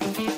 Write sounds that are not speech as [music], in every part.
Bye.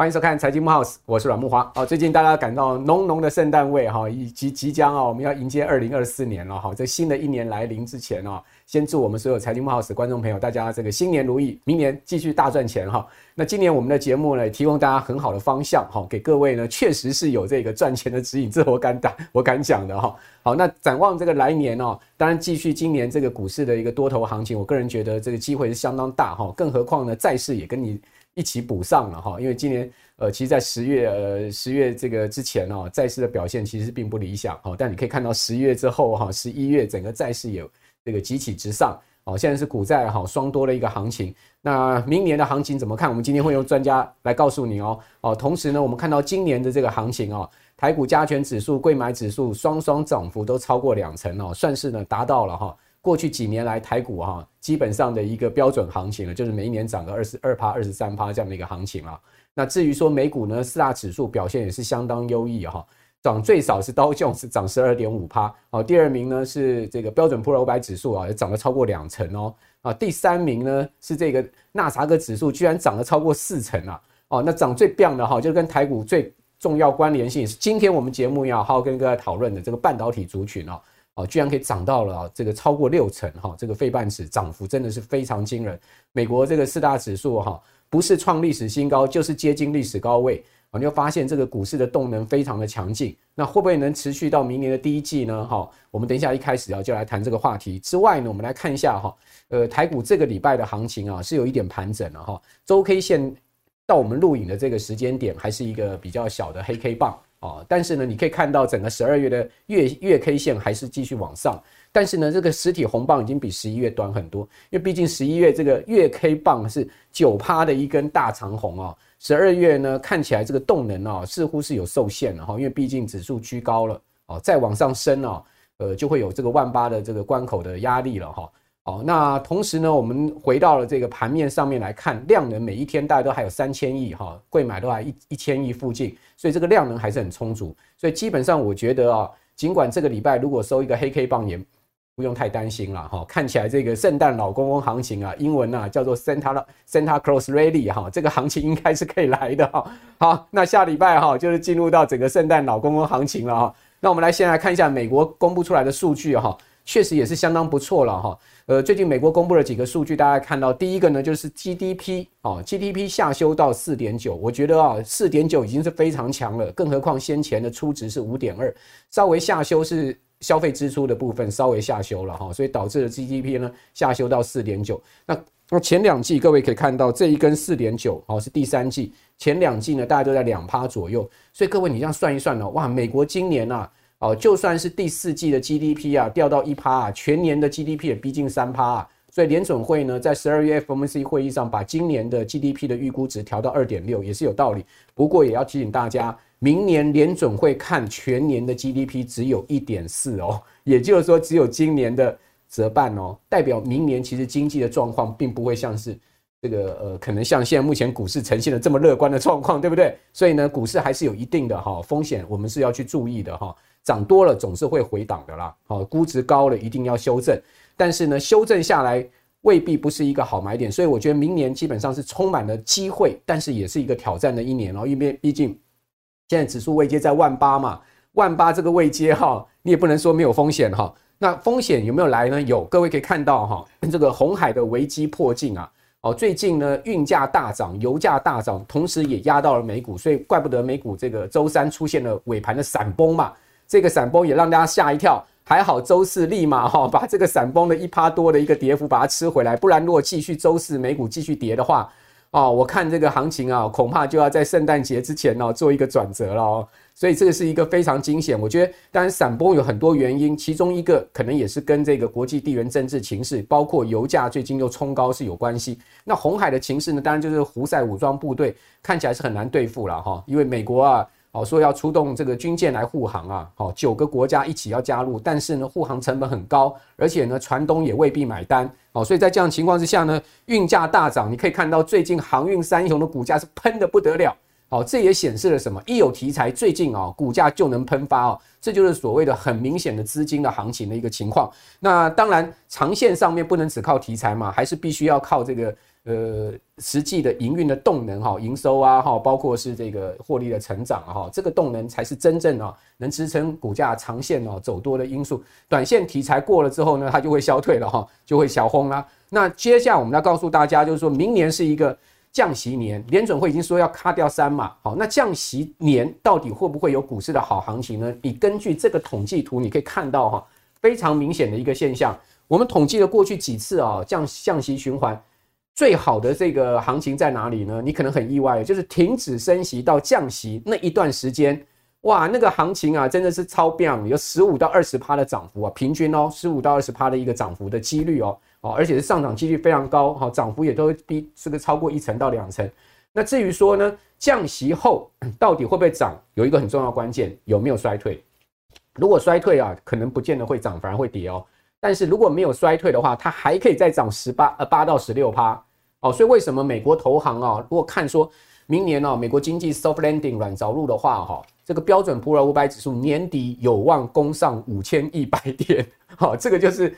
欢迎收看财经木 house，我是阮木华。哦，最近大家感到浓浓的圣诞味哈，以及即将啊，我们要迎接二零二四年了哈。在新的一年来临之前啊，先祝我们所有财经木 house 的观众朋友，大家这个新年如意，明年继续大赚钱哈。那今年我们的节目呢，提供大家很好的方向哈，给各位呢，确实是有这个赚钱的指引，这我敢打，[laughs] 我敢讲的哈。好，那展望这个来年哦，当然继续今年这个股市的一个多头行情，我个人觉得这个机会是相当大哈。更何况呢，债市也跟你。一起补上了哈，因为今年呃，其实，在十月呃十月这个之前哦，债市的表现其实并不理想哈。但你可以看到十一月之后哈，十一月整个债市有这个急起直上哦。现在是股债哈双多的一个行情。那明年的行情怎么看？我们今天会用专家来告诉你哦哦。同时呢，我们看到今年的这个行情哦，台股加权指数、柜买指数双双涨幅都超过两成哦，算是呢达到了哈。过去几年来，台股哈基本上的一个标准行情了，就是每一年涨个二十二趴、二十三趴这样的一个行情啊。那至于说美股呢，四大指数表现也是相当优异哈，涨最少是道琼斯涨十二点五趴，哦，第二名呢是这个标准普尔五百指数啊，也涨了超过两成哦，啊，第三名呢是这个纳斯达克指数，居然涨了超过四成啊，哦，那涨最棒的哈，就跟台股最重要关联性是今天我们节目要好好跟各位讨论的这个半导体族群哦。哦，居然可以涨到了这个超过六成哈，这个费半指涨幅真的是非常惊人。美国这个四大指数哈，不是创历史新高，就是接近历史高位啊。你会发现这个股市的动能非常的强劲，那会不会能持续到明年的第一季呢？哈，我们等一下一开始啊就来谈这个话题。之外呢，我们来看一下哈，呃，台股这个礼拜的行情啊是有一点盘整了哈，周 K 线到我们录影的这个时间点还是一个比较小的黑 K 棒。哦，但是呢，你可以看到整个十二月的月月 K 线还是继续往上，但是呢，这个实体红棒已经比十一月短很多，因为毕竟十一月这个月 K 棒是九趴的一根大长红哦，十二月呢看起来这个动能哦似乎是有受限了哈，因为毕竟指数居高了哦，再往上升哦，呃就会有这个万八的这个关口的压力了哈。好，那同时呢，我们回到了这个盘面上面来看，量能每一天大概都还有三千亿哈，贵买都还一一千亿附近，所以这个量能还是很充足。所以基本上我觉得啊，尽管这个礼拜如果收一个黑 K 棒，也不用太担心了哈。看起来这个圣诞老公公行情啊，英文啊叫做 Santa Santa Claus Rally 哈，这个行情应该是可以来的哈。好，那下礼拜哈就是进入到整个圣诞老公公行情了哈。那我们来先来看一下美国公布出来的数据哈。确实也是相当不错了哈，呃，最近美国公布了几个数据，大家看到第一个呢就是 GDP 哦，GDP 下修到四点九，我觉得啊，四点九已经是非常强了，更何况先前的初值是五点二，稍微下修是消费支出的部分稍微下修了哈，所以导致了 GDP 呢下修到四点九。那那前两季各位可以看到这一根四点九哦是第三季，前两季呢大概都在两趴左右，所以各位你这样算一算呢，哇，美国今年呐。哦，就算是第四季的 GDP 啊掉到一趴啊，全年的 GDP 也逼近三趴啊，所以联准会呢在十二月 FOMC 会议上把今年的 GDP 的预估值调到二点六，也是有道理。不过也要提醒大家，明年联准会看全年的 GDP 只有一点四哦，也就是说只有今年的折半哦，代表明年其实经济的状况并不会像是这个呃，可能像现在目前股市呈现的这么乐观的状况，对不对？所以呢，股市还是有一定的哈风险，我们是要去注意的哈。涨多了总是会回档的啦，好，估值高了一定要修正，但是呢，修正下来未必不是一个好买点，所以我觉得明年基本上是充满了机会，但是也是一个挑战的一年哦，因为毕竟现在指数位阶在万八嘛，万八这个位阶哈，你也不能说没有风险哈，那风险有没有来呢？有，各位可以看到哈，[clears throat] 这个红海的危机迫近啊，哦，最近呢运价大涨，油价大涨，同时也压到了美股，所以怪不得美股这个周三出现了尾盘的闪崩嘛。这个闪崩也让大家吓一跳，还好周四立马哈 [laughs] 把这个闪崩的一趴多的一个跌幅把它吃回来，不然如果继续周四美股继续跌的话，哦，我看这个行情啊，恐怕就要在圣诞节之前呢做一个转折了哦。所以这个是一个非常惊险。我觉得，当然闪崩有很多原因，其中一个可能也是跟这个国际地缘政治情势，包括油价最近又冲高是有关系。那红海的情势呢，当然就是胡塞武装部队看起来是很难对付了哈，因为美国啊。哦，说要出动这个军舰来护航啊，好，九个国家一起要加入，但是呢，护航成本很高，而且呢，船东也未必买单，哦，所以在这样情况之下呢，运价大涨，你可以看到最近航运三雄的股价是喷得不得了，好，这也显示了什么？一有题材，最近啊，股价就能喷发哦。这就是所谓的很明显的资金的行情的一个情况。那当然，长线上面不能只靠题材嘛，还是必须要靠这个呃实际的营运的动能哈，营收啊哈，包括是这个获利的成长哈，这个动能才是真正啊能支撑股价长线哦走多的因素。短线题材过了之后呢，它就会消退了哈，就会小轰啦。那接下来我们要告诉大家，就是说明年是一个。降息年，联准会已经说要卡掉三码，好，那降息年到底会不会有股市的好行情呢？你根据这个统计图，你可以看到哈，非常明显的一个现象。我们统计了过去几次啊，降降息循环最好的这个行情在哪里呢？你可能很意外，就是停止升息到降息那一段时间，哇，那个行情啊，真的是超棒，有十五到二十趴的涨幅啊，平均哦，十五到二十趴的一个涨幅的几率哦。哦，而且是上涨几率非常高，哈，涨幅也都比这个超过一成到两成。那至于说呢，降息后到底会不会涨？有一个很重要关键，有没有衰退？如果衰退啊，可能不见得会涨，反而会跌哦。但是如果没有衰退的话，它还可以再涨十八呃八到十六趴。哦，所以为什么美国投行啊，如果看说明年呢，美国经济 soft landing 软着陆的话，哈，这个标准普尔五百指数年底有望攻上五千一百点。好，这个就是。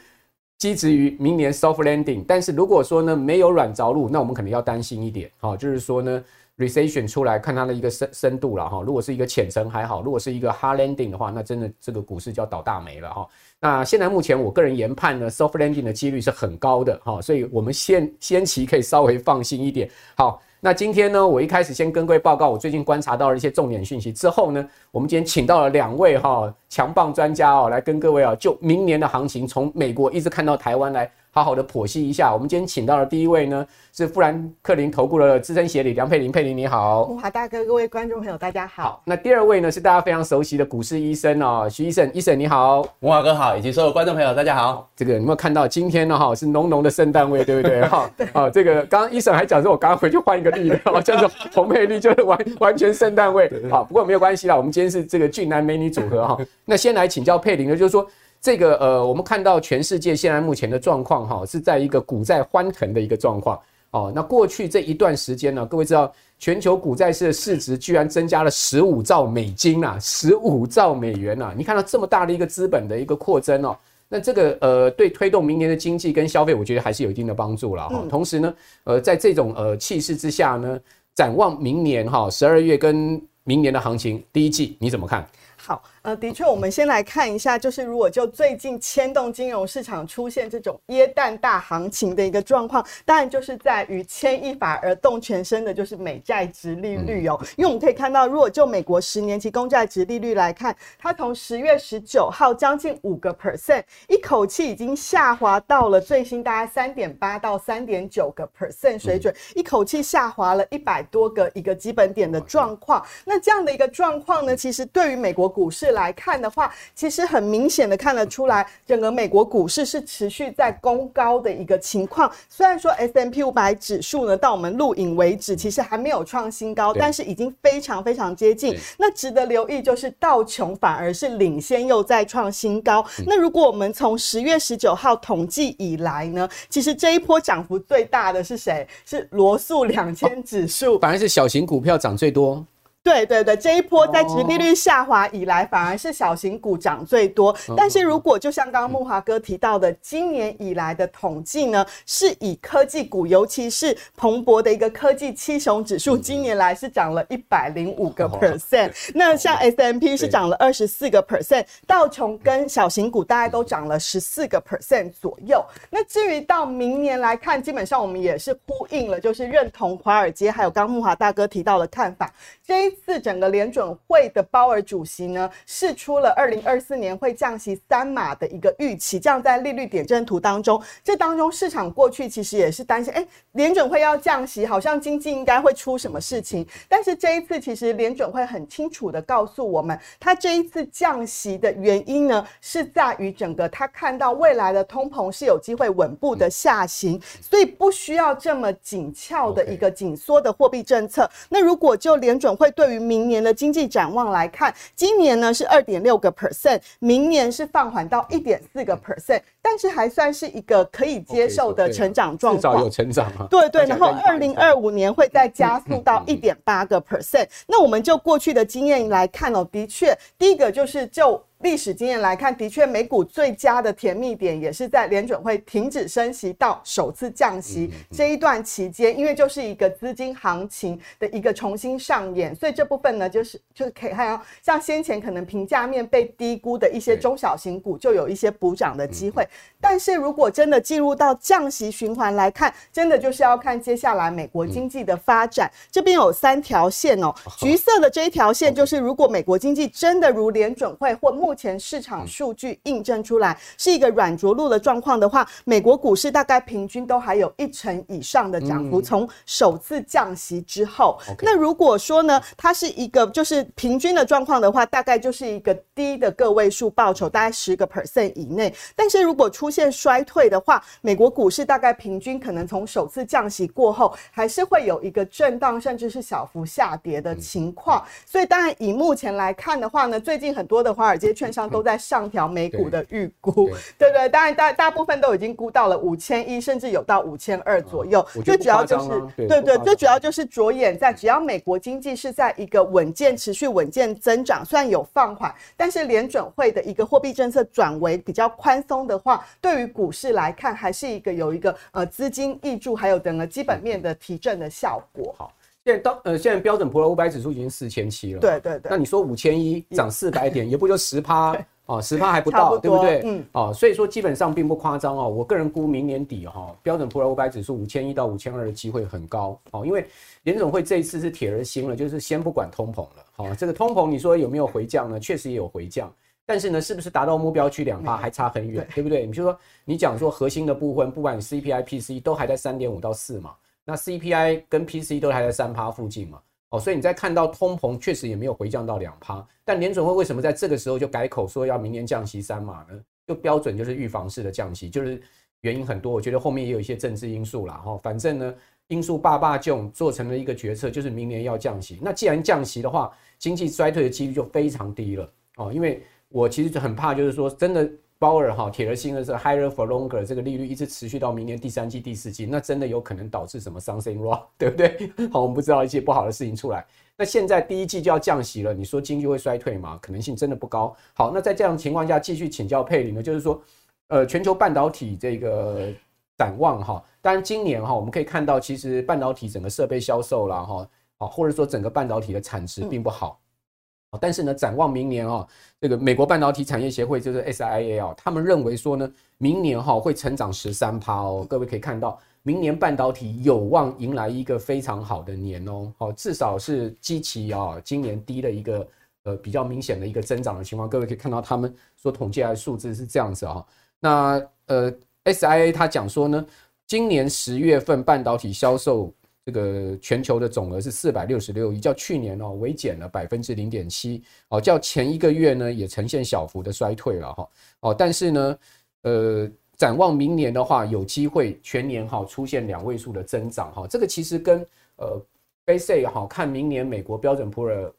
基质于明年 soft landing，但是如果说呢没有软着陆，那我们可能要担心一点，哈，就是说呢 recession 出来看它的一个深深度了哈。如果是一个浅层还好，如果是一个 hard landing 的话，那真的这个股市就要倒大霉了哈。那现在目前我个人研判呢，soft landing 的几率是很高的哈，所以我们先先期可以稍微放心一点，好。那今天呢，我一开始先跟各位报告我最近观察到了一些重点讯息，之后呢，我们今天请到了两位哈强棒专家哦，来跟各位啊就明年的行情从美国一直看到台湾来。好好的剖析一下，我们今天请到的第一位呢是富兰克林投顾的资深协理梁佩玲，佩玲你好，慕驊大哥，各位观众朋友大家好。好，那第二位呢是大家非常熟悉的股市医生哦，徐医生，医生你好，文华哥好，以及所有观众朋友大家好。这个你有没有看到今天呢哈是浓浓的圣诞味，对不对哈？[laughs] 啊，这个刚刚医生还讲说，我刚刚回去换一个绿的，叫做红配绿，就是完完全圣诞味。好，不过没有关系啦，我们今天是这个俊男美女组合哈。那先来请教佩玲的，就是说。这个呃，我们看到全世界现在目前的状况哈，是在一个股债欢腾的一个状况哦。那过去这一段时间呢，各位知道全球股债市的市值居然增加了十五兆美金呐，十五兆美元呐。你看到这么大的一个资本的一个扩增哦，那这个呃，对推动明年的经济跟消费，我觉得还是有一定的帮助了哈。同时呢，呃，在这种呃气势之下呢，展望明年哈，十二月跟明年的行情第一季你怎么看？好。呃，的确，我们先来看一下，就是如果就最近牵动金融市场出现这种耶诞大行情的一个状况，当然就是在于牵一发而动全身的，就是美债殖利率哦。因为我们可以看到，如果就美国十年期公债殖利率来看，它从十月十九号将近五个 percent，一口气已经下滑到了最新大概三点八到三点九个 percent 水准，一口气下滑了一百多个一个基本点的状况。那这样的一个状况呢，其实对于美国股市来看的话，其实很明显的看得出来，整个美国股市是持续在攻高的一个情况。虽然说 S M P 五百指数呢，到我们录影为止，其实还没有创新高，但是已经非常非常接近。那值得留意就是道琼反而是领先又再创新高。那如果我们从十月十九号统计以来呢，其实这一波涨幅最大的是谁？是罗素两千指数，反而是小型股票涨最多。对对对，这一波在殖利率下滑以来，反而是小型股涨最多。但是如果就像刚刚木华哥提到的，今年以来的统计呢，是以科技股，尤其是彭博的一个科技七雄指数，今年来是涨了一百零五个 percent。[laughs] 那像 S M P 是涨了二十四个 percent，道琼跟小型股大概都涨了十四个 percent 左右。那至于到明年来看，基本上我们也是呼应了，就是认同华尔街还有刚木华大哥提到的看法。这一次整个联准会的鲍尔主席呢，试出了二零二四年会降息三码的一个预期，这样在利率点阵图当中，这当中市场过去其实也是担心，哎，联准会要降息，好像经济应该会出什么事情。但是这一次其实联准会很清楚的告诉我们，他这一次降息的原因呢，是在于整个他看到未来的通膨是有机会稳步的下行，所以不需要这么紧俏的一个紧缩的货币政策。那如果就联准会对对于明年的经济展望来看，今年呢是二点六个 percent，明年是放缓到一点四个 percent，但是还算是一个可以接受的成长状况，至少有成长啊。对对，然后二零二五年会再加速到一点八个 percent。那我们就过去的经验来看哦，的确，第一个就是就。历史经验来看，的确，美股最佳的甜蜜点也是在联准会停止升息到首次降息这一段期间，因为就是一个资金行情的一个重新上演，所以这部分呢，就是就是可以看到，像先前可能评价面被低估的一些中小型股，就有一些补涨的机会。但是如果真的进入到降息循环来看，真的就是要看接下来美国经济的发展。这边有三条线哦，橘色的这一条线就是如果美国经济真的如联准会或目目前市场数据印证出来是一个软着陆的状况的话，美国股市大概平均都还有一成以上的涨幅。从首次降息之后，那如果说呢，它是一个就是平均的状况的话，大概就是一个低的个位数报酬，大概十个 percent 以内。但是如果出现衰退的话，美国股市大概平均可能从首次降息过后，还是会有一个震荡，甚至是小幅下跌的情况。所以当然以目前来看的话呢，最近很多的华尔街。券商都在上调美股的预估，对对，当然大大部分都已经估到了五千一，甚至有到五千二左右。最主要就是对对，最主要就是着眼在只要美国经济是在一个稳健、持续稳健增长，虽然有放缓，但是联准会的一个货币政策转为比较宽松的话，对于股市来看，还是一个有一个呃资金挹注，还有整个基本面的提振的效果。好。现在到呃，现在标准普尔五百指数已经四千七了。对对对。那你说五千一涨四百点，也不就十趴 [laughs] 哦，十趴还不到，不对不对？嗯。哦，所以说基本上并不夸张哦。我个人估明年底哈，标准普尔五百指数五千一到五千二的机会很高哦，因为联总会这一次是铁了心了，就是先不管通膨了。好，这个通膨你说有没有回降呢？确实也有回降，但是呢，是不是达到目标区两趴还差很远，对不对？你就说你讲说核心的部分，不管 CPI、PCE 都还在三点五到四嘛。那 CPI 跟 PC 都还在三趴附近嘛，哦，所以你在看到通膨确实也没有回降到两趴，但联准会为什么在这个时候就改口说要明年降息三码呢？就标准就是预防式的降息，就是原因很多，我觉得后面也有一些政治因素啦，哈，反正呢因素爸爸就做成了一个决策，就是明年要降息。那既然降息的话，经济衰退的几率就非常低了，哦，因为我其实很怕，就是说真的。鲍尔哈铁了心的是 higher for longer 这个利率一直持续到明年第三季、第四季，那真的有可能导致什么 something wrong，[laughs] 对不对？好，我们不知道一些不好的事情出来。那现在第一季就要降息了，你说经济会衰退吗？可能性真的不高。好，那在这样的情况下，继续请教佩里呢，就是说，呃，全球半导体这个展望哈，当然今年哈，我们可以看到，其实半导体整个设备销售啦哈，啊，或者说整个半导体的产值并不好。但是呢，展望明年啊，这个美国半导体产业协会就是 SIA 哦，他们认为说呢，明年哈会成长十三趴哦。各位可以看到，明年半导体有望迎来一个非常好的年哦，好，至少是基期啊，今年低的一个呃比较明显的一个增长的情况。各位可以看到，他们所统计来的数字是这样子啊。那呃，SIA 他讲说呢，今年十月份半导体销售。这个全球的总额是四百六十六亿，较去年哦微减了百分之零点七哦，较前一个月呢也呈现小幅的衰退了哈哦，但是呢，呃，展望明年的话，有机会全年哈出现两位数的增长哈，这个其实跟呃 basic 哈看明年美国标准普尔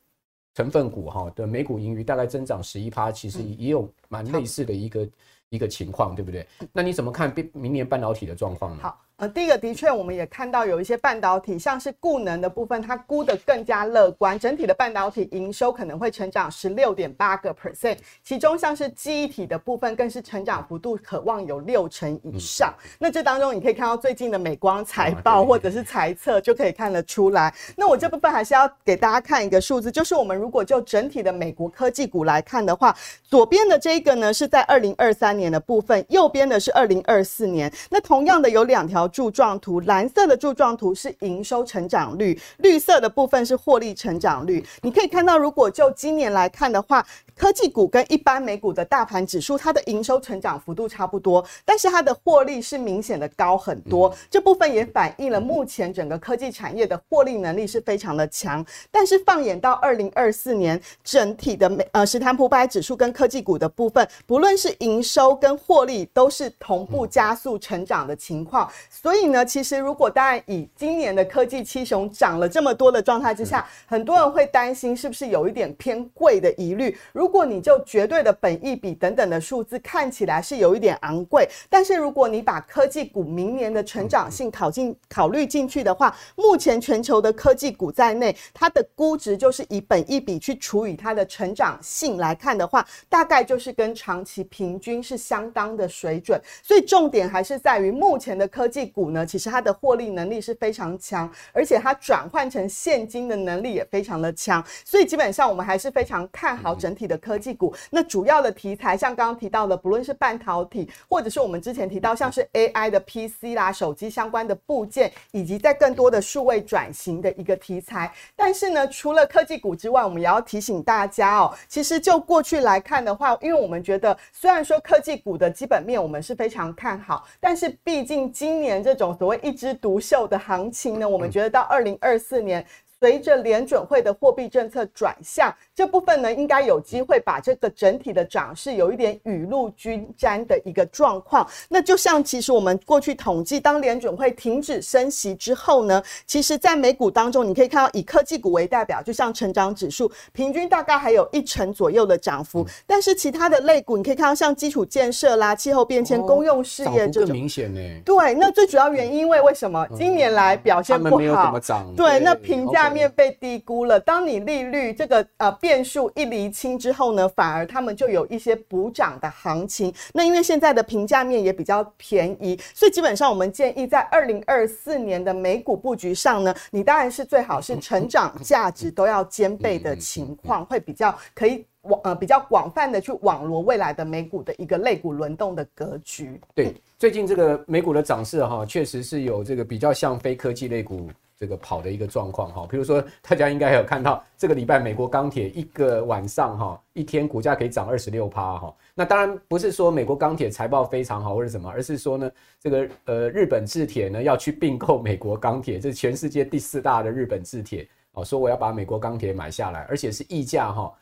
成分股哈的每股盈余大概增长十一趴，其实也有蛮类似的一个一个情况，对不对？那你怎么看明年半导体的状况呢？好。呃，第一个的确，我们也看到有一些半导体，像是固能的部分，它估得更加乐观，整体的半导体营收可能会成长十六点八个 percent，其中像是记忆体的部分，更是成长幅度可望有六成以上。那这当中你可以看到最近的美光财报或者是财测，就可以看得出来。那我这部分还是要给大家看一个数字，就是我们如果就整体的美国科技股来看的话，左边的这个呢是在二零二三年的部分，右边的是二零二四年。那同样的有两条。柱状图，蓝色的柱状图是营收成长率，绿色的部分是获利成长率。你可以看到，如果就今年来看的话，科技股跟一般美股的大盘指数，它的营收成长幅度差不多，但是它的获利是明显的高很多。这部分也反映了目前整个科技产业的获利能力是非常的强。但是放眼到二零二四年，整体的美呃史坦普百指数跟科技股的部分，不论是营收跟获利，都是同步加速成长的情况。所以呢，其实如果当然以今年的科技七雄涨了这么多的状态之下，很多人会担心是不是有一点偏贵的疑虑。如果你就绝对的本益比等等的数字看起来是有一点昂贵，但是如果你把科技股明年的成长性考进考虑进去的话，目前全球的科技股在内，它的估值就是以本益比去除以它的成长性来看的话，大概就是跟长期平均是相当的水准。所以重点还是在于目前的科技股呢，其实它的获利能力是非常强，而且它转换成现金的能力也非常的强。所以基本上我们还是非常看好整体的科技股。那主要的题材像刚刚提到的，不论是半导体，或者是我们之前提到像是 AI 的 PC 啦、手机相关的部件，以及在更多的数位转型的一个题材。但是呢，除了科技股之外，我们也要提醒大家哦，其实就过去来看的话，因为我们觉得虽然说科技股的基本面我们是非常看好，但是毕竟今年这种所谓一枝独秀的行情呢，我们觉得到二零二四年。随着联准会的货币政策转向，这部分呢，应该有机会把这个整体的涨势有一点雨露均沾的一个状况。那就像其实我们过去统计，当联准会停止升息之后呢，其实在美股当中，你可以看到以科技股为代表，就像成长指数，平均大概还有一成左右的涨幅。但是其他的类股，你可以看到像基础建设啦、气候变迁、公用事业这种，明显呢。对，那最主要原因，因为为什么今年来表现不好？没有怎么涨。对，那评价。面被低估了。当你利率这个呃变数一厘清之后呢，反而他们就有一些补涨的行情。那因为现在的评价面也比较便宜，所以基本上我们建议在二零二四年的美股布局上呢，你当然是最好是成长价值都要兼备的情况，会比较可以网呃比较广泛的去网罗未来的美股的一个类股轮动的格局。对，最近这个美股的涨势哈，确实是有这个比较像非科技类股。这个跑的一个状况哈，比如说大家应该有看到这个礼拜美国钢铁一个晚上哈，一天股价可以涨二十六趴哈。那当然不是说美国钢铁财报非常好或者什么，而是说呢，这个呃日本制铁呢要去并购美国钢铁，这是全世界第四大的日本制铁哦，说我要把美国钢铁买下来，而且是溢价哈。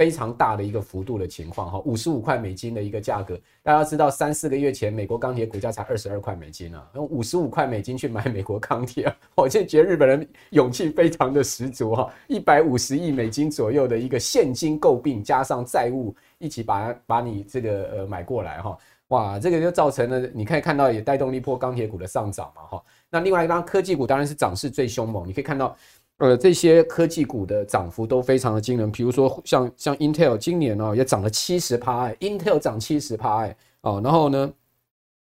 非常大的一个幅度的情况哈，五十五块美金的一个价格，大家知道三四个月前美国钢铁股价才二十二块美金啊，用五十五块美金去买美国钢铁，我现在觉得日本人勇气非常的十足哈，一百五十亿美金左右的一个现金购并加上债务一起把把你这个呃买过来哈，哇，这个就造成了你可以看到也带动了一波钢铁股的上涨嘛哈，那另外一张科技股当然是涨势最凶猛，你可以看到。呃，这些科技股的涨幅都非常的惊人，比如说像像 Intel 今年哦也涨了七十趴，Intel 涨七十趴哎哦，然后呢，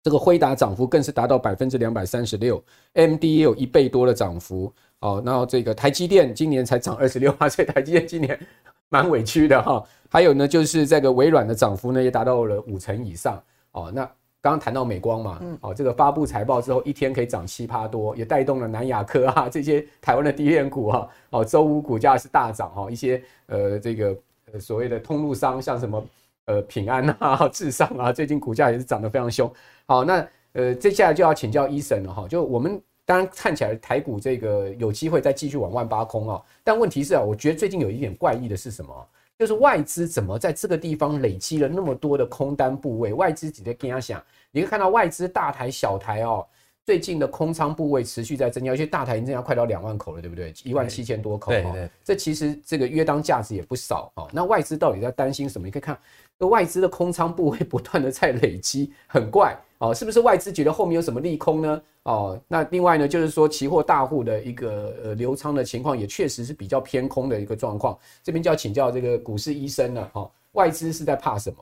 这个辉达涨幅更是达到百分之两百三十六，AMD 也有一倍多的涨幅哦，然后这个台积电今年才涨二十六趴，所以台积电今年 [laughs] 蛮委屈的哈。还有呢，就是这个微软的涨幅呢也达到了五成以上哦，那。刚刚谈到美光嘛，哦，这个发布财报之后，一天可以涨七趴多，也带动了南亚科啊 [laughs] 这些台湾的低电股哈，哦，周五股价是大涨哈，一些呃这个呃所谓的通路商，像什么呃平安啊、[laughs] 智尚啊，最近股价也是涨得非常凶。好，那呃接下来就要请教 Eason 了哈，就我们当然看起来台股这个有机会再继续往万八空啊，但问题是啊，我觉得最近有一点怪异的是什么？就是外资怎么在这个地方累积了那么多的空单部位？外资直接跟他想，你可以看到外资大台小台哦，最近的空仓部位持续在增加，而且大台已经增加快到两万口了，对不对？一万七千多口哈，这其实这个约当价值也不少哦。那外资到底在担心什么？你可以看，这外资的空仓部位不断的在累积，很怪。哦，是不是外资觉得后面有什么利空呢？哦，那另外呢，就是说期货大户的一个呃流仓的情况也确实是比较偏空的一个状况。这边就要请教这个股市医生了。哦，外资是在怕什么？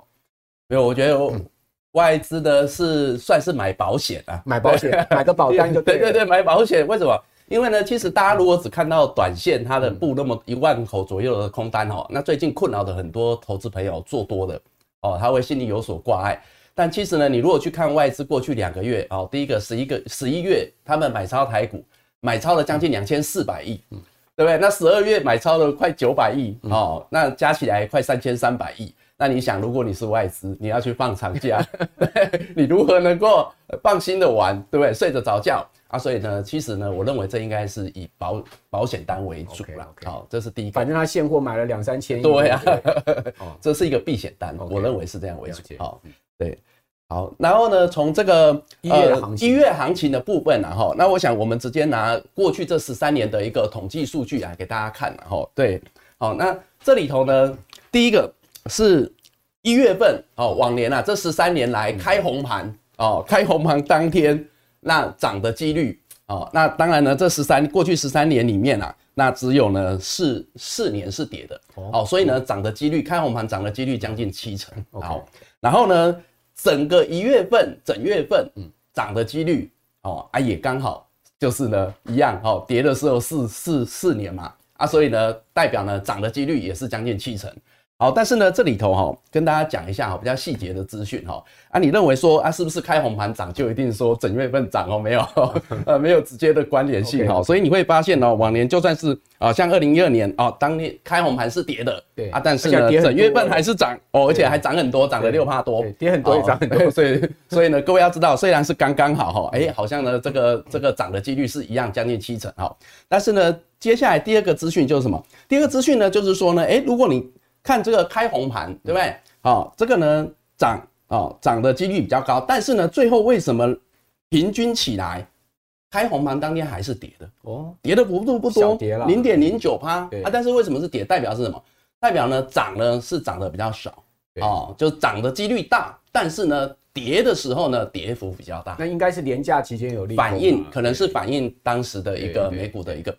没有，我觉得外资的是算是买保险啊，买保险，买个保单就对。[laughs] 对对对，买保险。为什么？因为呢，其实大家如果只看到短线它的布那么一万口左右的空单哦，那最近困扰的很多投资朋友做多的哦，他会心里有所挂碍。但其实呢，你如果去看外资过去两个月哦，第一个十一个十一月，他们买超台股，买超了将近两千四百亿，嗯，对不对？那十二月买超了快九百亿哦，那加起来快三千三百亿。那你想，如果你是外资，你要去放长假，[laughs] 你如何能够放心的玩，对不对？睡得着觉啊？所以呢，其实呢，我认为这应该是以保保险单为主了。好、哦，这是第一个。反正他现货买了两三千亿。对呀、啊，[laughs] 这是一个避险单，我认为是这样为主。好。对，好，然后呢，从这个一月行情，一月行情的部分，然后，那我想我们直接拿过去这十三年的一个统计数据来给大家看，然后，对，好，那这里头呢，第一个是一月份哦，往年啊，这十三年来开红盘哦，开红盘当天那涨的几率哦，那当然呢，这十三过去十三年里面啊，那只有呢四四年是跌的。哦，所以呢，涨的几率开红盘涨的几率将近七成，好，然后呢。整个一月份，整月份，嗯，涨的几率，哦，啊，也刚好就是呢，一样，哦，跌的时候四四四年嘛，啊，所以呢，代表呢，涨的几率也是将近七成。好，但是呢，这里头哈，跟大家讲一下哈，比较细节的资讯哈。啊，你认为说啊，是不是开红盘涨就一定说整月份涨哦？没有，[laughs] 呃，没有直接的关联性哈。所以你会发现哦，往年就算是啊，像二零一二年哦，当年开红盘是跌的，对啊，但是呢，整月份还是涨哦，而且还涨很多，涨了六趴多，跌很多也涨很多。[laughs] 所以，所以呢，各位要知道，虽然是刚刚好哈，哎，好像呢，这个这个涨的几率是一样，将近七成哈。但是呢，接下来第二个资讯就是什么？第二个资讯呢，就是说呢，哎，如果你看这个开红盘，对不对？好，这个呢涨哦，涨的几率比较高，但是呢，最后为什么平均起来开红盘当天还是跌的？哦，跌的幅度不多，零点零九趴啊。但是为什么是跌？代表是什么？代表呢涨呢是涨的比较少哦，就涨的几率大，但是呢跌的时候呢跌幅比较大。那应该是年假期间有利反应，可能是反映当时的一个美股的一个。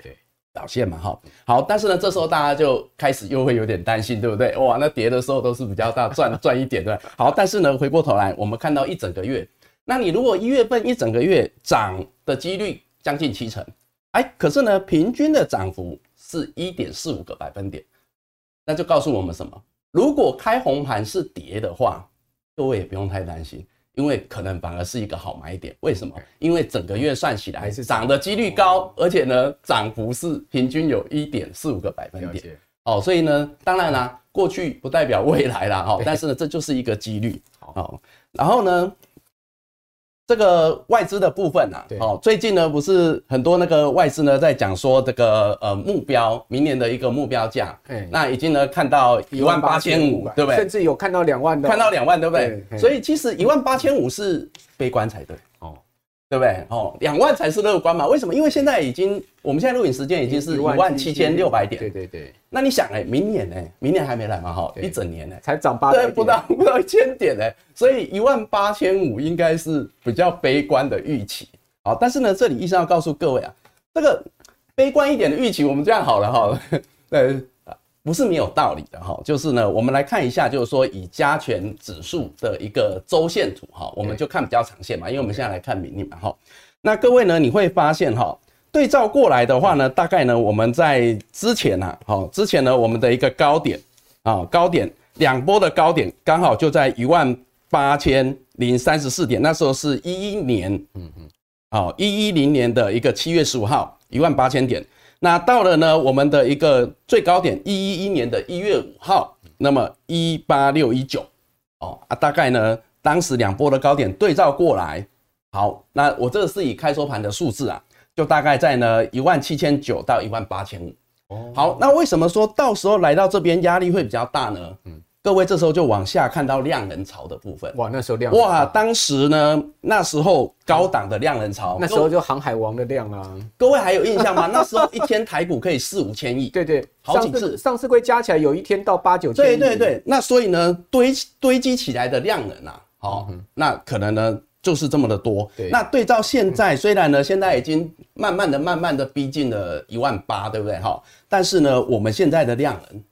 表现嘛，哈，好，但是呢，这时候大家就开始又会有点担心，对不对？哇，那跌的时候都是比较大，赚 [laughs] 赚一点，对。好，但是呢，回过头来，我们看到一整个月，那你如果一月份一整个月涨的几率将近七成，哎，可是呢，平均的涨幅是一点四五个百分点，那就告诉我们什么？如果开红盘是跌的话，各位也不用太担心。因为可能反而是一个好买点，为什么？因为整个月算起来还是涨的几率高，而且呢，涨幅是平均有一点四五个百分点。哦，所以呢，当然啦，过去不代表未来啦，哈，但是呢，这就是一个几率。好，然后呢，这个外资的部分啊，哦，最近呢不是很多那个外资呢在讲说这个呃目标，明年的一个目标价，那已经呢看到一万八千五，对不对？甚至有看到两万的，看到两万，对不对？所以其实一万八千五是悲观才对。对不对？哦，两万才是乐观嘛？为什么？因为现在已经，我们现在录影时间已经是一万七千六百点。对对对。那你想，哎，明年呢？明年还没来嘛？哈，一整年呢，才涨八对，不到不到一千点呢。所以一万八千五应该是比较悲观的预期。好，但是呢，这里医生要告诉各位啊，这个悲观一点的预期，我们这样好了哈。[laughs] 对。不是没有道理的哈，就是呢，我们来看一下，就是说以加权指数的一个周线图哈，我们就看比较长线嘛，因为我们现在来看明年嘛哈。那各位呢，你会发现哈，对照过来的话呢，大概呢，我们在之前啊，好，之前呢，我们的一个高点啊，高点两波的高点刚好就在一万八千零三十四点，那时候是一一年，嗯嗯，好，一一零年的一个七月十五号，一万八千点。那到了呢，我们的一个最高点，一一一年的一月五号，那么一八六一九，哦啊，大概呢，当时两波的高点对照过来，好，那我这个是以开收盘的数字啊，就大概在呢一万七千九到一万八千五，哦，好，那为什么说到时候来到这边压力会比较大呢？嗯。各位这时候就往下看到量能潮的部分，哇，那时候量哇，当时呢，那时候高档的量能潮，那时候就航海王的量啊，各位还有印象吗？[laughs] 那时候一天台股可以四五千亿，对对，好几次，上市柜加起来有一天到八九千亿，对对对，那所以呢，堆堆积起来的量能啊，好，那可能呢就是这么的多，对，那对照现在，虽然呢现在已经慢慢的、慢慢的逼近了一万八，对不对？哈，但是呢，我们现在的量能。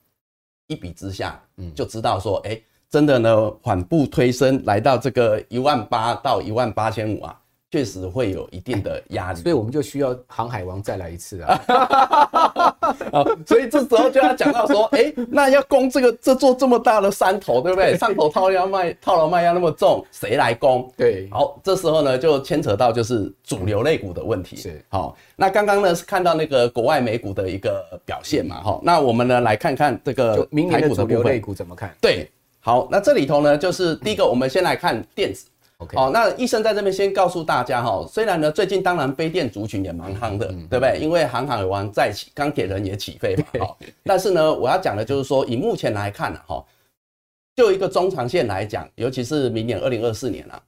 一比之下，嗯，就知道说，哎、欸，真的呢，缓步推升，来到这个一万八到一万八千五啊。确实会有一定的压力，所以我们就需要航海王再来一次啊！[laughs] 所以这时候就要讲到说，哎，那要攻这个这座这么大的山头，对不对？[laughs] 上头套要卖套牢卖压那么重，谁来攻？对，好，这时候呢就牵扯到就是主流类股的问题。是，好，那刚刚呢是看到那个国外美股的一个表现嘛，哈，那我们呢来看看这个明年的主流类股怎么看？对，好，那这里头呢就是第一个，我们先来看电子。好，那医生在这边先告诉大家哈，虽然呢最近当然飞电族群也蛮夯的，对不对？因为航海王再起，钢铁人也起飞嘛，[laughs] 好。但是呢，我要讲的就是说，以目前来看呢，哈，就一个中长线来讲，尤其是明年二零二四年啊，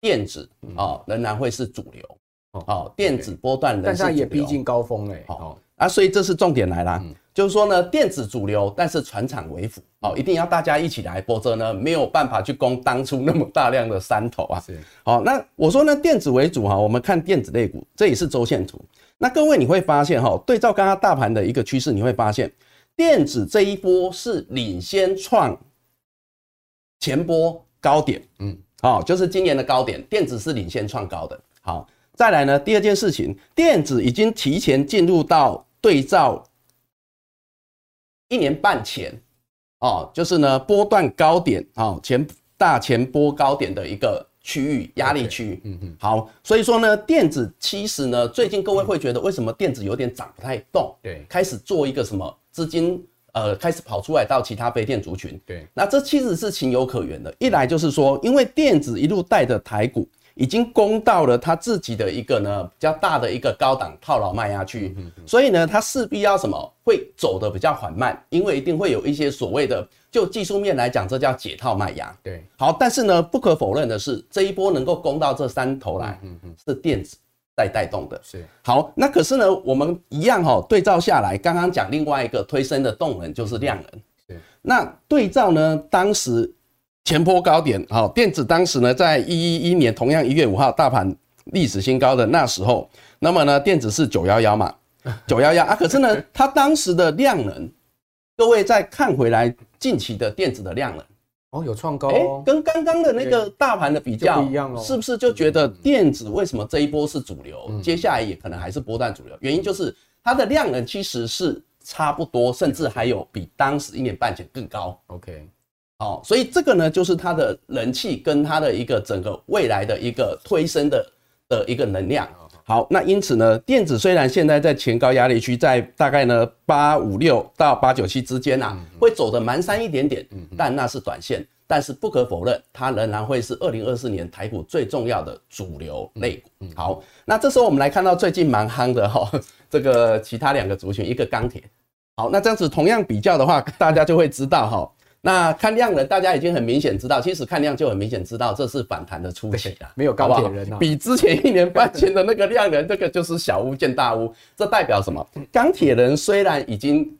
电子哦仍然会是主流哦，电子波段，但是它也逼近高峰哎，哦。啊，所以这是重点来啦，就是说呢，电子主流，但是船厂为辅哦，一定要大家一起来，否则呢没有办法去攻当初那么大量的山头啊。是，好，那我说呢，电子为主哈，我们看电子类股，这也是周线图。那各位你会发现哈，对照刚刚大盘的一个趋势，你会发现电子这一波是领先创。前波高点，嗯，好，就是今年的高点，电子是领先创高的。好，再来呢，第二件事情，电子已经提前进入到对照一年半前，哦，就是呢波段高点，哦，前大前波高点的一个区域压力区域，嗯嗯，好，所以说呢，电子其实呢，最近各位会觉得为什么电子有点涨不太动？对，开始做一个什么资金？呃，开始跑出来到其他非电族群，对，那这其实是情有可原的。一来就是说，因为电子一路带着台股，已经攻到了它自己的一个呢比较大的一个高档套牢卖压区，所以呢，它势必要什么会走得比较缓慢，因为一定会有一些所谓的就技术面来讲，这叫解套卖压。对，好，但是呢，不可否认的是，这一波能够攻到这三头来，是电子。在带动的是好，那可是呢，我们一样哈，对照下来，刚刚讲另外一个推升的动能就是量能。是那对照呢，当时前波高点，好，电子当时呢，在一一一年同样一月五号大盘历史新高的那时候，那么呢，电子是九幺幺嘛，[laughs] 九幺幺啊，可是呢，它当时的量能，各位再看回来近期的电子的量能。哦，有创高哦，跟刚刚的那个大盘的比较不一样哦，是不是就觉得电子为什么这一波是主流，接下来也可能还是波段主流？原因就是它的量能其实是差不多，甚至还有比当时一年半前更高。OK，好，所以这个呢，就是它的人气跟它的一个整个未来的一个推升的的一个能量。好，那因此呢，电子虽然现在在前高压力区，在大概呢八五六到八九七之间啊，会走得蛮山一点点，但那是短线。但是不可否认，它仍然会是二零二四年台股最重要的主流类股。好，那这时候我们来看到最近蛮夯的哈，[laughs] 这个其他两个族群，一个钢铁。好，那这样子同样比较的话，大家就会知道哈。那看量能，大家已经很明显知道，其实看量就很明显知道，这是反弹的初期了。没有钢铁人啊，比之前一年半前的那个量能，这个就是小巫见大巫。这代表什么？钢铁人虽然已经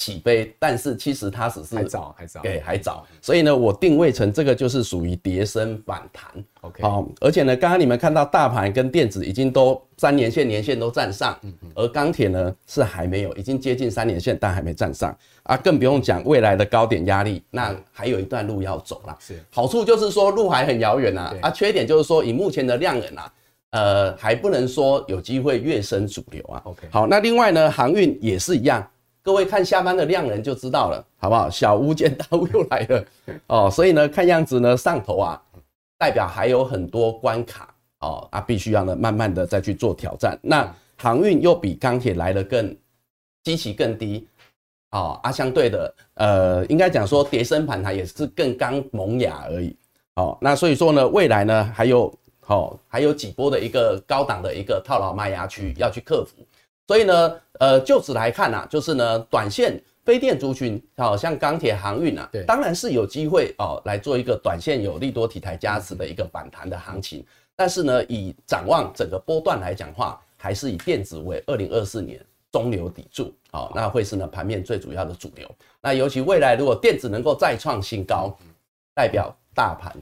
起飞，但是其实它只是还早，还早，对，还早。所以呢，我定位成这个就是属于跌升反弹。OK，好，而且呢，刚刚你们看到大盘跟电子已经都三年线、年线都站上，而钢铁呢是还没有，已经接近三年线，但还没站上啊，更不用讲未来的高点压力，那还有一段路要走啦。是，好处就是说路还很遥远呐，啊，缺点就是说以目前的量能啊，呃，还不能说有机会跃升主流啊。OK，好，那另外呢，航运也是一样。各位看下方的量能就知道了，好不好？小巫见大巫又来了哦，所以呢，看样子呢，上头啊，代表还有很多关卡哦，啊，必须要呢，慢慢的再去做挑战。那航运又比钢铁来得更基期更低哦，啊，相对的，呃，应该讲说跌深盘它也是更刚萌芽而已哦。那所以说呢，未来呢，还有哦，还有几波的一个高档的一个套牢卖压区要去克服。所以呢，呃，就此来看啊，就是呢，短线非电族群，好像钢铁、航运啊，对，当然是有机会哦，来做一个短线有利多题材加持的一个反弹的行情。但是呢，以展望整个波段来讲话，还是以电子为二零二四年中流砥柱，好，那会是呢盘面最主要的主流。那尤其未来如果电子能够再创新高，代表大盘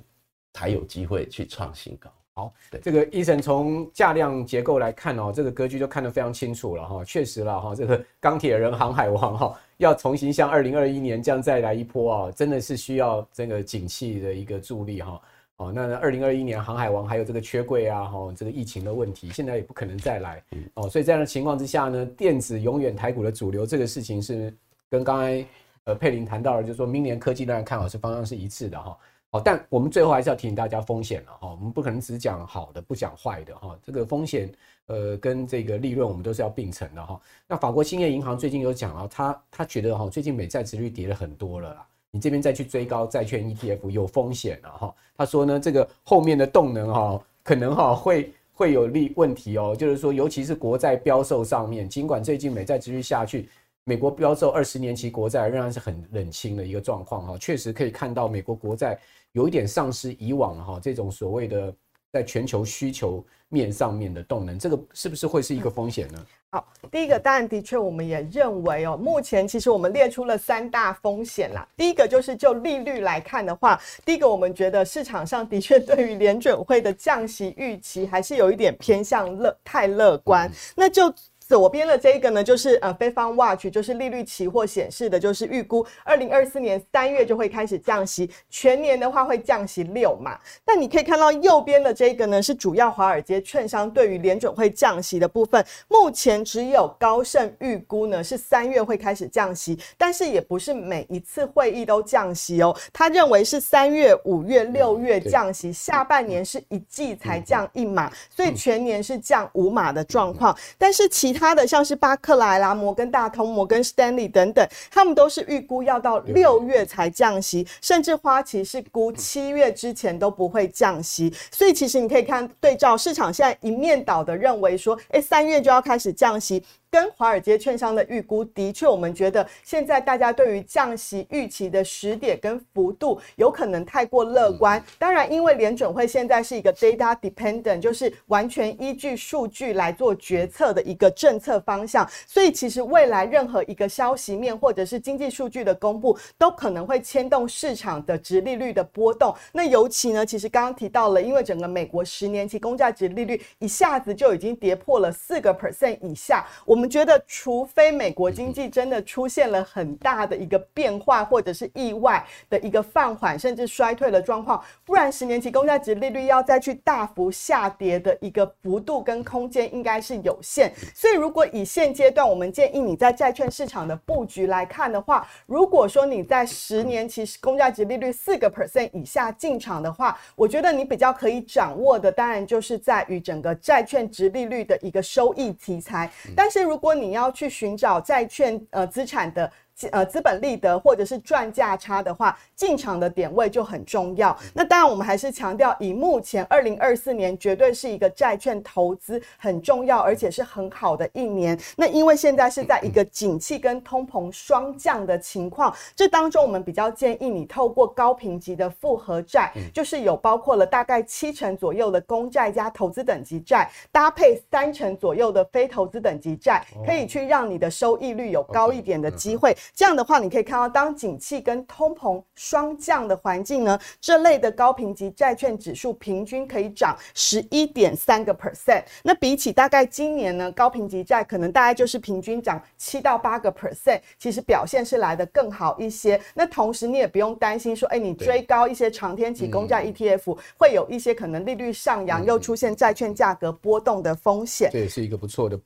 才有机会去创新高。好，对这个 Eason 从价量结构来看哦，这个格局就看得非常清楚了哈。确实了哈，这个钢铁人、航海王哈，要重新像二零二一年这样再来一波啊，真的是需要这个景气的一个助力哈。哦，那二零二一年航海王还有这个缺柜啊，哈，这个疫情的问题，现在也不可能再来哦。所以这样的情况之下呢，电子永远台股的主流，这个事情是跟刚才呃佩林谈到了，就是说明年科技当然看好是方向是一致的哈。好，但我们最后还是要提醒大家风险了哈，我们不可能只讲好的不讲坏的哈，这个风险呃跟这个利润我们都是要并存的哈。那法国兴业银行最近有讲啊，他他觉得哈最近美债殖率跌了很多了啦，你这边再去追高债券 ETF 有风险了哈。他说呢，这个后面的动能哈可能哈会会有利问题哦，就是说尤其是国债标售上面，尽管最近美债殖率下去。美国标售二十年期国债仍然是很冷清的一个状况哈，确实可以看到美国国债有一点丧失以往哈这种所谓的在全球需求面上面的动能，这个是不是会是一个风险呢？好，第一个当然的确，我们也认为哦，目前其实我们列出了三大风险啦。第一个就是就利率来看的话，第一个我们觉得市场上的确对于联准会的降息预期还是有一点偏向乐太乐观，那就。左边的这一个呢，就是呃，Fed Fund Watch，就是利率期货显示的，就是预估二零二四年三月就会开始降息，全年的话会降息六码。但你可以看到右边的这个呢，是主要华尔街券商对于联准会降息的部分。目前只有高盛预估呢是三月会开始降息，但是也不是每一次会议都降息哦。他认为是三月、五月、六月降息，下半年是一季才降一码，所以全年是降五码的状况。但是其他的像是巴克莱啦、摩根大通、摩根士丹利等等，他们都是预估要到六月才降息，甚至花旗是估七月之前都不会降息。所以其实你可以看对照市场现在一面倒的认为说，哎，三月就要开始降息。跟华尔街券商的预估的确，我们觉得现在大家对于降息预期的时点跟幅度有可能太过乐观。当然，因为联准会现在是一个 data dependent，就是完全依据数据来做决策的一个政策方向，所以其实未来任何一个消息面或者是经济数据的公布，都可能会牵动市场的殖利率的波动。那尤其呢，其实刚刚提到了，因为整个美国十年期公债值利率一下子就已经跌破了四个 percent 以下，我。我们觉得，除非美国经济真的出现了很大的一个变化，或者是意外的一个放缓，甚至衰退的状况，不然十年期公债值利率要再去大幅下跌的一个幅度跟空间应该是有限。所以，如果以现阶段我们建议你在债券市场的布局来看的话，如果说你在十年期公债值利率四个 percent 以下进场的话，我觉得你比较可以掌握的，当然就是在于整个债券值利率的一个收益题材，但是。如果你要去寻找债券呃资产的。呃，资本利得或者是赚价差的话，进场的点位就很重要。那当然，我们还是强调，以目前二零二四年绝对是一个债券投资很重要，而且是很好的一年。那因为现在是在一个景气跟通膨双降的情况，这当中我们比较建议你透过高评级的复合债，就是有包括了大概七成左右的公债加投资等级债，搭配三成左右的非投资等级债，可以去让你的收益率有高一点的机会。这样的话，你可以看到，当景气跟通膨双降的环境呢，这类的高评级债券指数平均可以涨十一点三个 percent。那比起大概今年呢，高评级债可能大概就是平均涨七到八个 percent，其实表现是来得更好一些。那同时你也不用担心说，哎，你追高一些长天期公债 ETF，会有一些可能利率上扬又出现债券价格波动的风险。这也是一个不错的。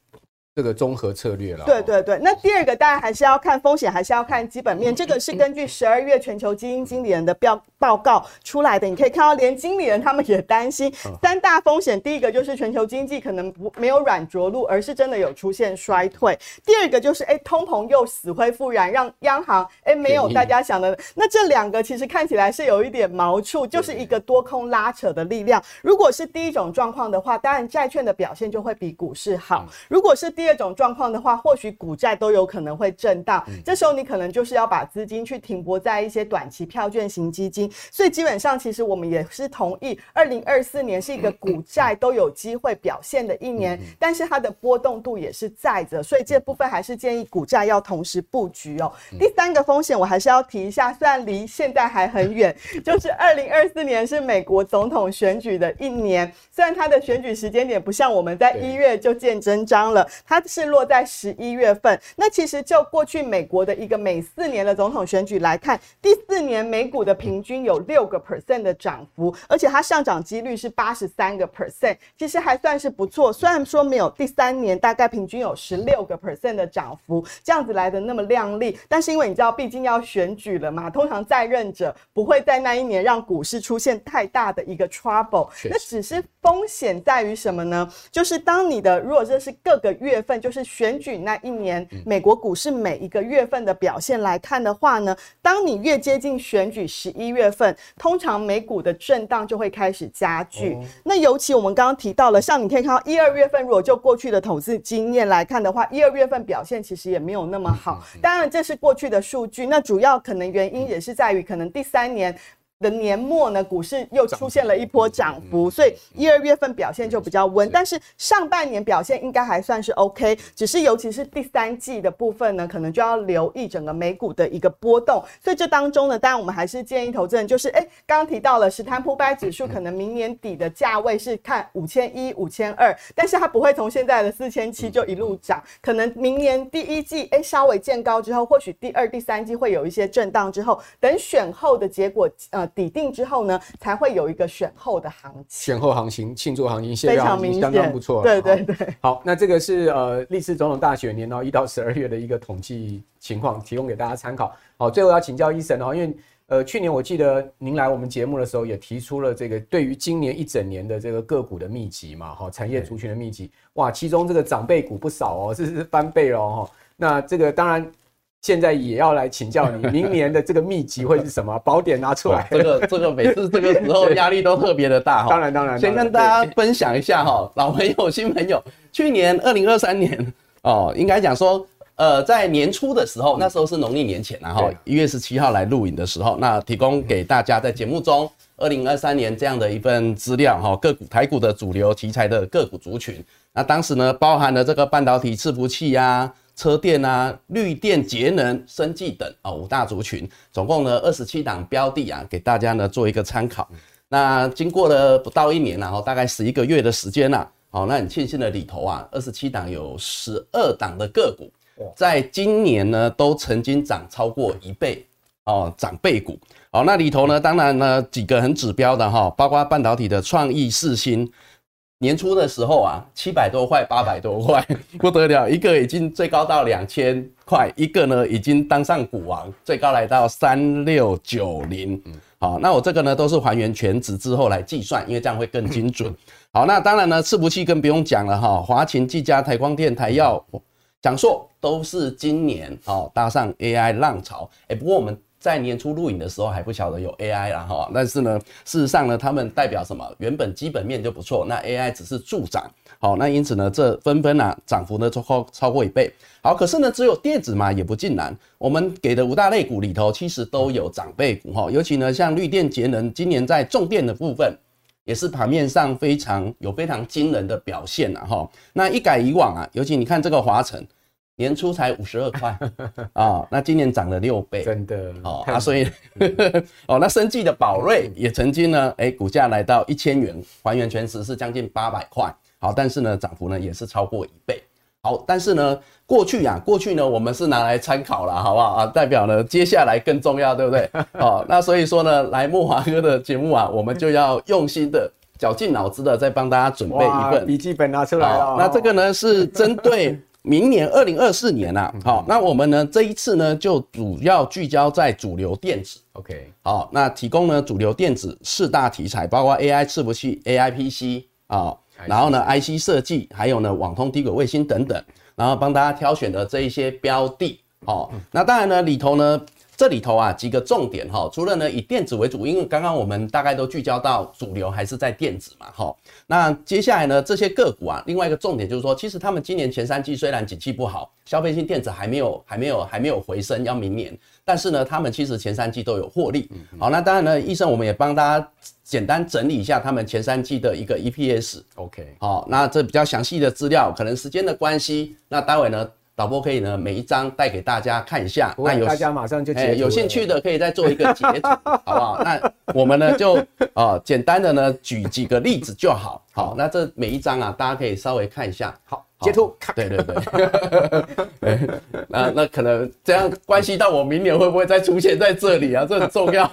这个综合策略了。对对对，那第二个当然还是要看风险，还是要看基本面。这个是根据十二月全球基金经理人的报报告出来的。你可以看到，连经理人他们也担心三大风险。第一个就是全球经济可能不没有软着陆，而是真的有出现衰退。第二个就是哎，通膨又死灰复燃，让央行哎没有大家想的。那这两个其实看起来是有一点毛处，就是一个多空拉扯的力量。如果是第一种状况的话，当然债券的表现就会比股市好。如果是第第二种状况的话，或许股债都有可能会震荡，这时候你可能就是要把资金去停泊在一些短期票券型基金。所以基本上，其实我们也是同意，二零二四年是一个股债都有机会表现的一年，但是它的波动度也是在的，所以这部分还是建议股债要同时布局哦。第三个风险我还是要提一下，虽然离现在还很远，[laughs] 就是二零二四年是美国总统选举的一年，虽然它的选举时间点不像我们在一月就见真章了。它是落在十一月份。那其实就过去美国的一个每四年的总统选举来看，第四年美股的平均有六个 percent 的涨幅，而且它上涨几率是八十三个 percent，其实还算是不错。虽然说没有第三年大概平均有十六个 percent 的涨幅，这样子来的那么亮丽，但是因为你知道，毕竟要选举了嘛，通常在任者不会在那一年让股市出现太大的一个 trouble。那只是风险在于什么呢？就是当你的如果这是各个月。份，就是选举那一年美国股市每一个月份的表现来看的话呢，当你越接近选举十一月份，通常美股的震荡就会开始加剧。那尤其我们刚刚提到了，像你可以看到一二月份，如果就过去的投资经验来看的话，一二月份表现其实也没有那么好。当然这是过去的数据，那主要可能原因也是在于可能第三年。的年末呢，股市又出现了一波涨幅，所以一二月份表现就比较温，但是上半年表现应该还算是 OK，只是尤其是第三季的部分呢，可能就要留意整个美股的一个波动。所以这当中呢，当然我们还是建议投资人，就是哎，刚刚提到了石滩铺白指数，可能明年底的价位是看五千一、五千二，但是它不会从现在的四千七就一路涨，可能明年第一季哎稍微见高之后，或许第二、第三季会有一些震荡之后，等选后的结果呃。底定之后呢，才会有一个选后的行情。选后行情、庆祝行情、非常明显，相当不错。对对对。好，那这个是呃历次总统大选年到一到十二月的一个统计情况，提供给大家参考。好，最后要请教医生哦，因为呃去年我记得您来我们节目的时候也提出了这个对于今年一整年的这个个股的秘籍嘛，哈，产业族群的秘籍。哇，其中这个长辈股不少哦，这是翻倍了哦。那这个当然。现在也要来请教你，明年的这个秘籍会是什么？宝典拿出来。这个这个每次这个时候压力都特别的大 [laughs] 哈。当然当然。先跟大家分享一下哈，老朋友新朋友，[laughs] 去年二零二三年哦，应该讲说，呃，在年初的时候，那时候是农历年前然后一月十七号来录影的时候，那提供给大家在节目中二零二三年这样的一份资料哈，个股台股的主流题材的个股族群，那当时呢包含了这个半导体伺服器呀。车电啊、绿电节能、生技等啊五大族群，总共呢二十七档标的啊，给大家呢做一个参考。那经过了不到一年，然后大概十一个月的时间呐，好，那很庆幸的里头啊，二十七档有十二档的个股，在今年呢都曾经涨超过一倍哦，涨倍股。好，那里头呢，当然呢几个很指标的哈，包括半导体的创意、世芯。年初的时候啊，七百多块、八百多块，[laughs] 不得了，一个已经最高到两千块，一个呢已经当上股王，最高来到三六九零。好，那我这个呢都是还原全值之后来计算，因为这样会更精准。好，那当然呢，伺服器更不用讲了哈，华擎、技嘉、台光电、台燿、祥硕都是今年哦搭上 AI 浪潮。哎，不过我们。在年初录影的时候还不晓得有 AI 啦哈，但是呢，事实上呢，他们代表什么？原本基本面就不错，那 AI 只是助长，好，那因此呢，这纷纷啊涨幅呢超超过一倍。好，可是呢，只有电子嘛也不尽然，我们给的五大类股里头其实都有涨倍股哈，尤其呢像绿电节能，今年在重电的部分也是盘面上非常有非常惊人的表现啊哈。那一改以往啊，尤其你看这个华城。年初才五十二块啊，那今年涨了六倍，真的哦啊，所以 [laughs] 哦，那生技的宝瑞也曾经呢，哎，股价来到一千元，还原全值是将近八百块，好，但是呢，涨幅呢也是超过一倍，好，但是呢，过去呀、啊，过去呢，我们是拿来参考了，好不好啊？代表呢，接下来更重要，对不对？好，那所以说呢，来木华哥的节目啊，我们就要用心的、绞尽脑汁的，再帮大家准备一份笔记本拿出来了。那这个呢是针对。[laughs] 明年二零二四年啊，好，那我们呢这一次呢就主要聚焦在主流电子，OK，好，那提供呢主流电子四大题材，包括 AI 伺服器、AI PC 啊，然后呢 IC 设计，还有呢网通低轨卫星等等，然后帮大家挑选的这一些标的，好，那当然呢里头呢。这里头啊几个重点哈，除了呢以电子为主，因为刚刚我们大概都聚焦到主流还是在电子嘛哈。那接下来呢这些个股啊，另外一个重点就是说，其实他们今年前三季虽然景气不好，消费性电子还没有还没有还没有回升，要明年，但是呢他们其实前三季都有获利。好，那当然呢，医生我们也帮大家简单整理一下他们前三季的一个 EPS。OK，好，那这比较详细的资料，可能时间的关系，那待会呢。导播可以呢，每一张带给大家看一下。那有大家马上就截图，有兴趣的可以再做一个截图，好不好？[laughs] 那我们呢就啊简单的呢举几个例子就好。好，那这每一张啊，大家可以稍微看一下。好，截图。对对对。[laughs] 那那可能这样关系到我明年会不会再出现在这里啊？这很重要。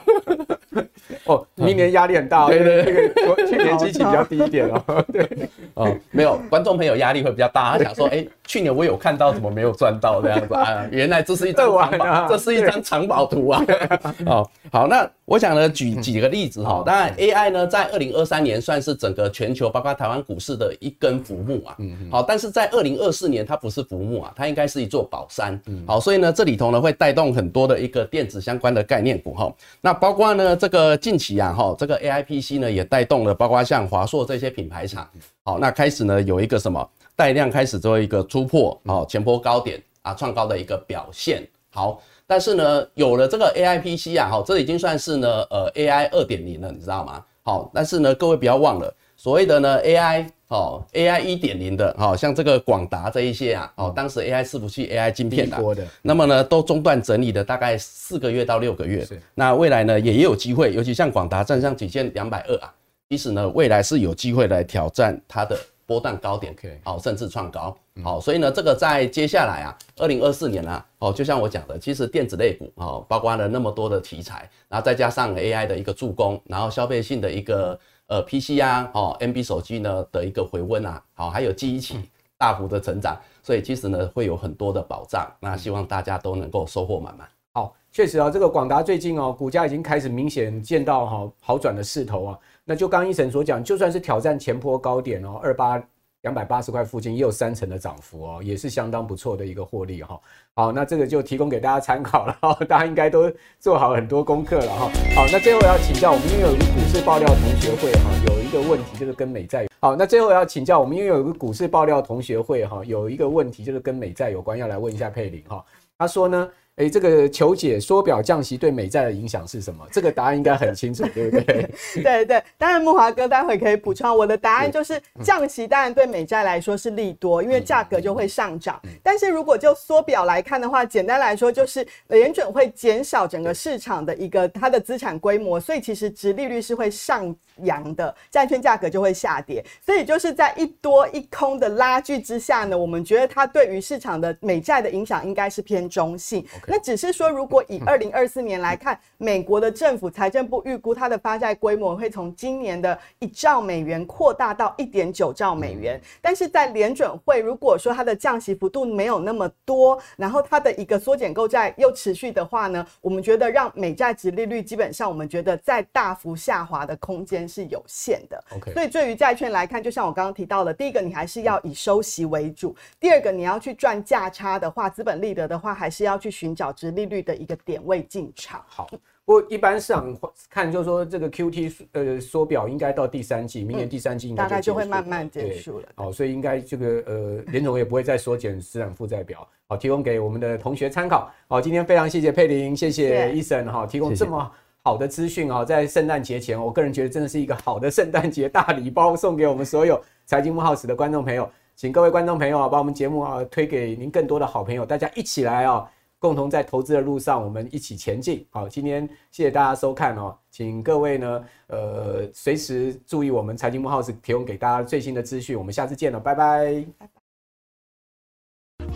[laughs] 哦，明年压力很大，对对对，那个去年基期比较低一点哦。[laughs] 对，哦，没有，观众朋友压力会比较大，他想说，哎，去年我有看到，怎么没有赚到这样子啊？原来这是一张藏宝，这是一张藏宝图啊。[laughs] 哦，好，那我想呢，举几个例子哈。当然，AI 呢，在二零二三年算是整个全球，包括台湾股市的一根浮木啊。好，但是在二零二四年，它不是浮木啊，它应该是一座宝山。嗯。好，所以呢，这里头呢会带动很多的一个电子相关的概念股哈。那包括呢，这个近期啊哈，这个 AI PC 呢也带动了，包括像华硕这些品牌厂。好，那开始呢有一个什么带量开始做一个突破，哦，前波高点啊创高的一个表现。好。但是呢，有了这个 A I P C 啊，哈，这已经算是呢，呃，A I 二点零了，你知道吗？好，但是呢，各位不要忘了，所谓的呢 A I 哦，A I 一点零的，好，像这个广达这一些啊，哦，当时 A I 伺服器 A I 晶片的，那么呢，都中断整理的大概四个月到六个月。那未来呢，也也有机会，尤其像广达站上几千两百二啊，其实呢，未来是有机会来挑战它的。波段高点，好，甚至创高，好，所以呢，这个在接下来啊，二零二四年啊，哦，就像我讲的，其实电子类股哦，包括了那么多的题材，然后再加上 AI 的一个助攻，然后消费性的一个呃 PC 啊，哦，NB 手机呢的一个回温啊，好，还有记忆体大幅的成长，所以其实呢会有很多的保障，那希望大家都能够收获满满。好，确实啊，这个广达最近哦，股价已经开始明显见到哈好转的势头啊。那就刚一晨所讲，就算是挑战前波高点哦，二八两百八十块附近也有三成的涨幅哦，也是相当不错的一个获利哈。好，那这个就提供给大家参考了哈，大家应该都做好很多功课了哈。好，那最后要请教我们，因为有一个股市爆料同学会哈，有一个问题就是跟美债。好，那最后要请教我们，因为有一个股市爆料同学会哈，有一个问题就是跟美债有关，要来问一下佩玲哈。他说呢。哎、欸，这个求解缩表降息对美债的影响是什么？这个答案应该很清楚，对不对？[laughs] 对 [laughs] 对，当然木华哥待会可以补充。我的答案就是降息当然对美债来说是利多，因为价格就会上涨。但是如果就缩表来看的话，简单来说就是联准会减少整个市场的一个它的资产规模，所以其实殖利率是会上扬的，债券价格就会下跌。所以就是在一多一空的拉锯之下呢，我们觉得它对于市场的美债的影响应该是偏中性。那只是说，如果以 [laughs] 二零二四年来看，美国的政府财政部预估它的发债规模会从今年的一兆美元扩大到一点九兆美元。但是在联准会如果说它的降息幅度没有那么多，然后它的一个缩减购债又持续的话呢，我们觉得让美债值利率基本上我们觉得在大幅下滑的空间是有限的。OK，所以对于债券来看，就像我刚刚提到的，第一个你还是要以收息为主，第二个你要去赚价差的话，资本利得的话，还是要去寻。小殖利率的一个点位进场。好，不过一般市场看，就是说这个 QT 呃缩表应该到第三季，明年第三季应该、嗯、大概就会慢慢结束了。好，所以应该这个呃联总也不会再缩减资产负债表。好，提供给我们的同学参考。好，今天非常谢谢佩玲，谢谢 Eason 哈，提供这么好的资讯啊，在圣诞节前，我个人觉得真的是一个好的圣诞节大礼包，送给我们所有财经慕 House 的观众朋友。请各位观众朋友啊，把我们节目啊推给您更多的好朋友，大家一起来啊。共同在投资的路上，我们一起前进。好，今天谢谢大家收看哦，请各位呢，呃，随时注意我们财经慕 House 提供给大家最新的资讯。我们下次见了，拜拜。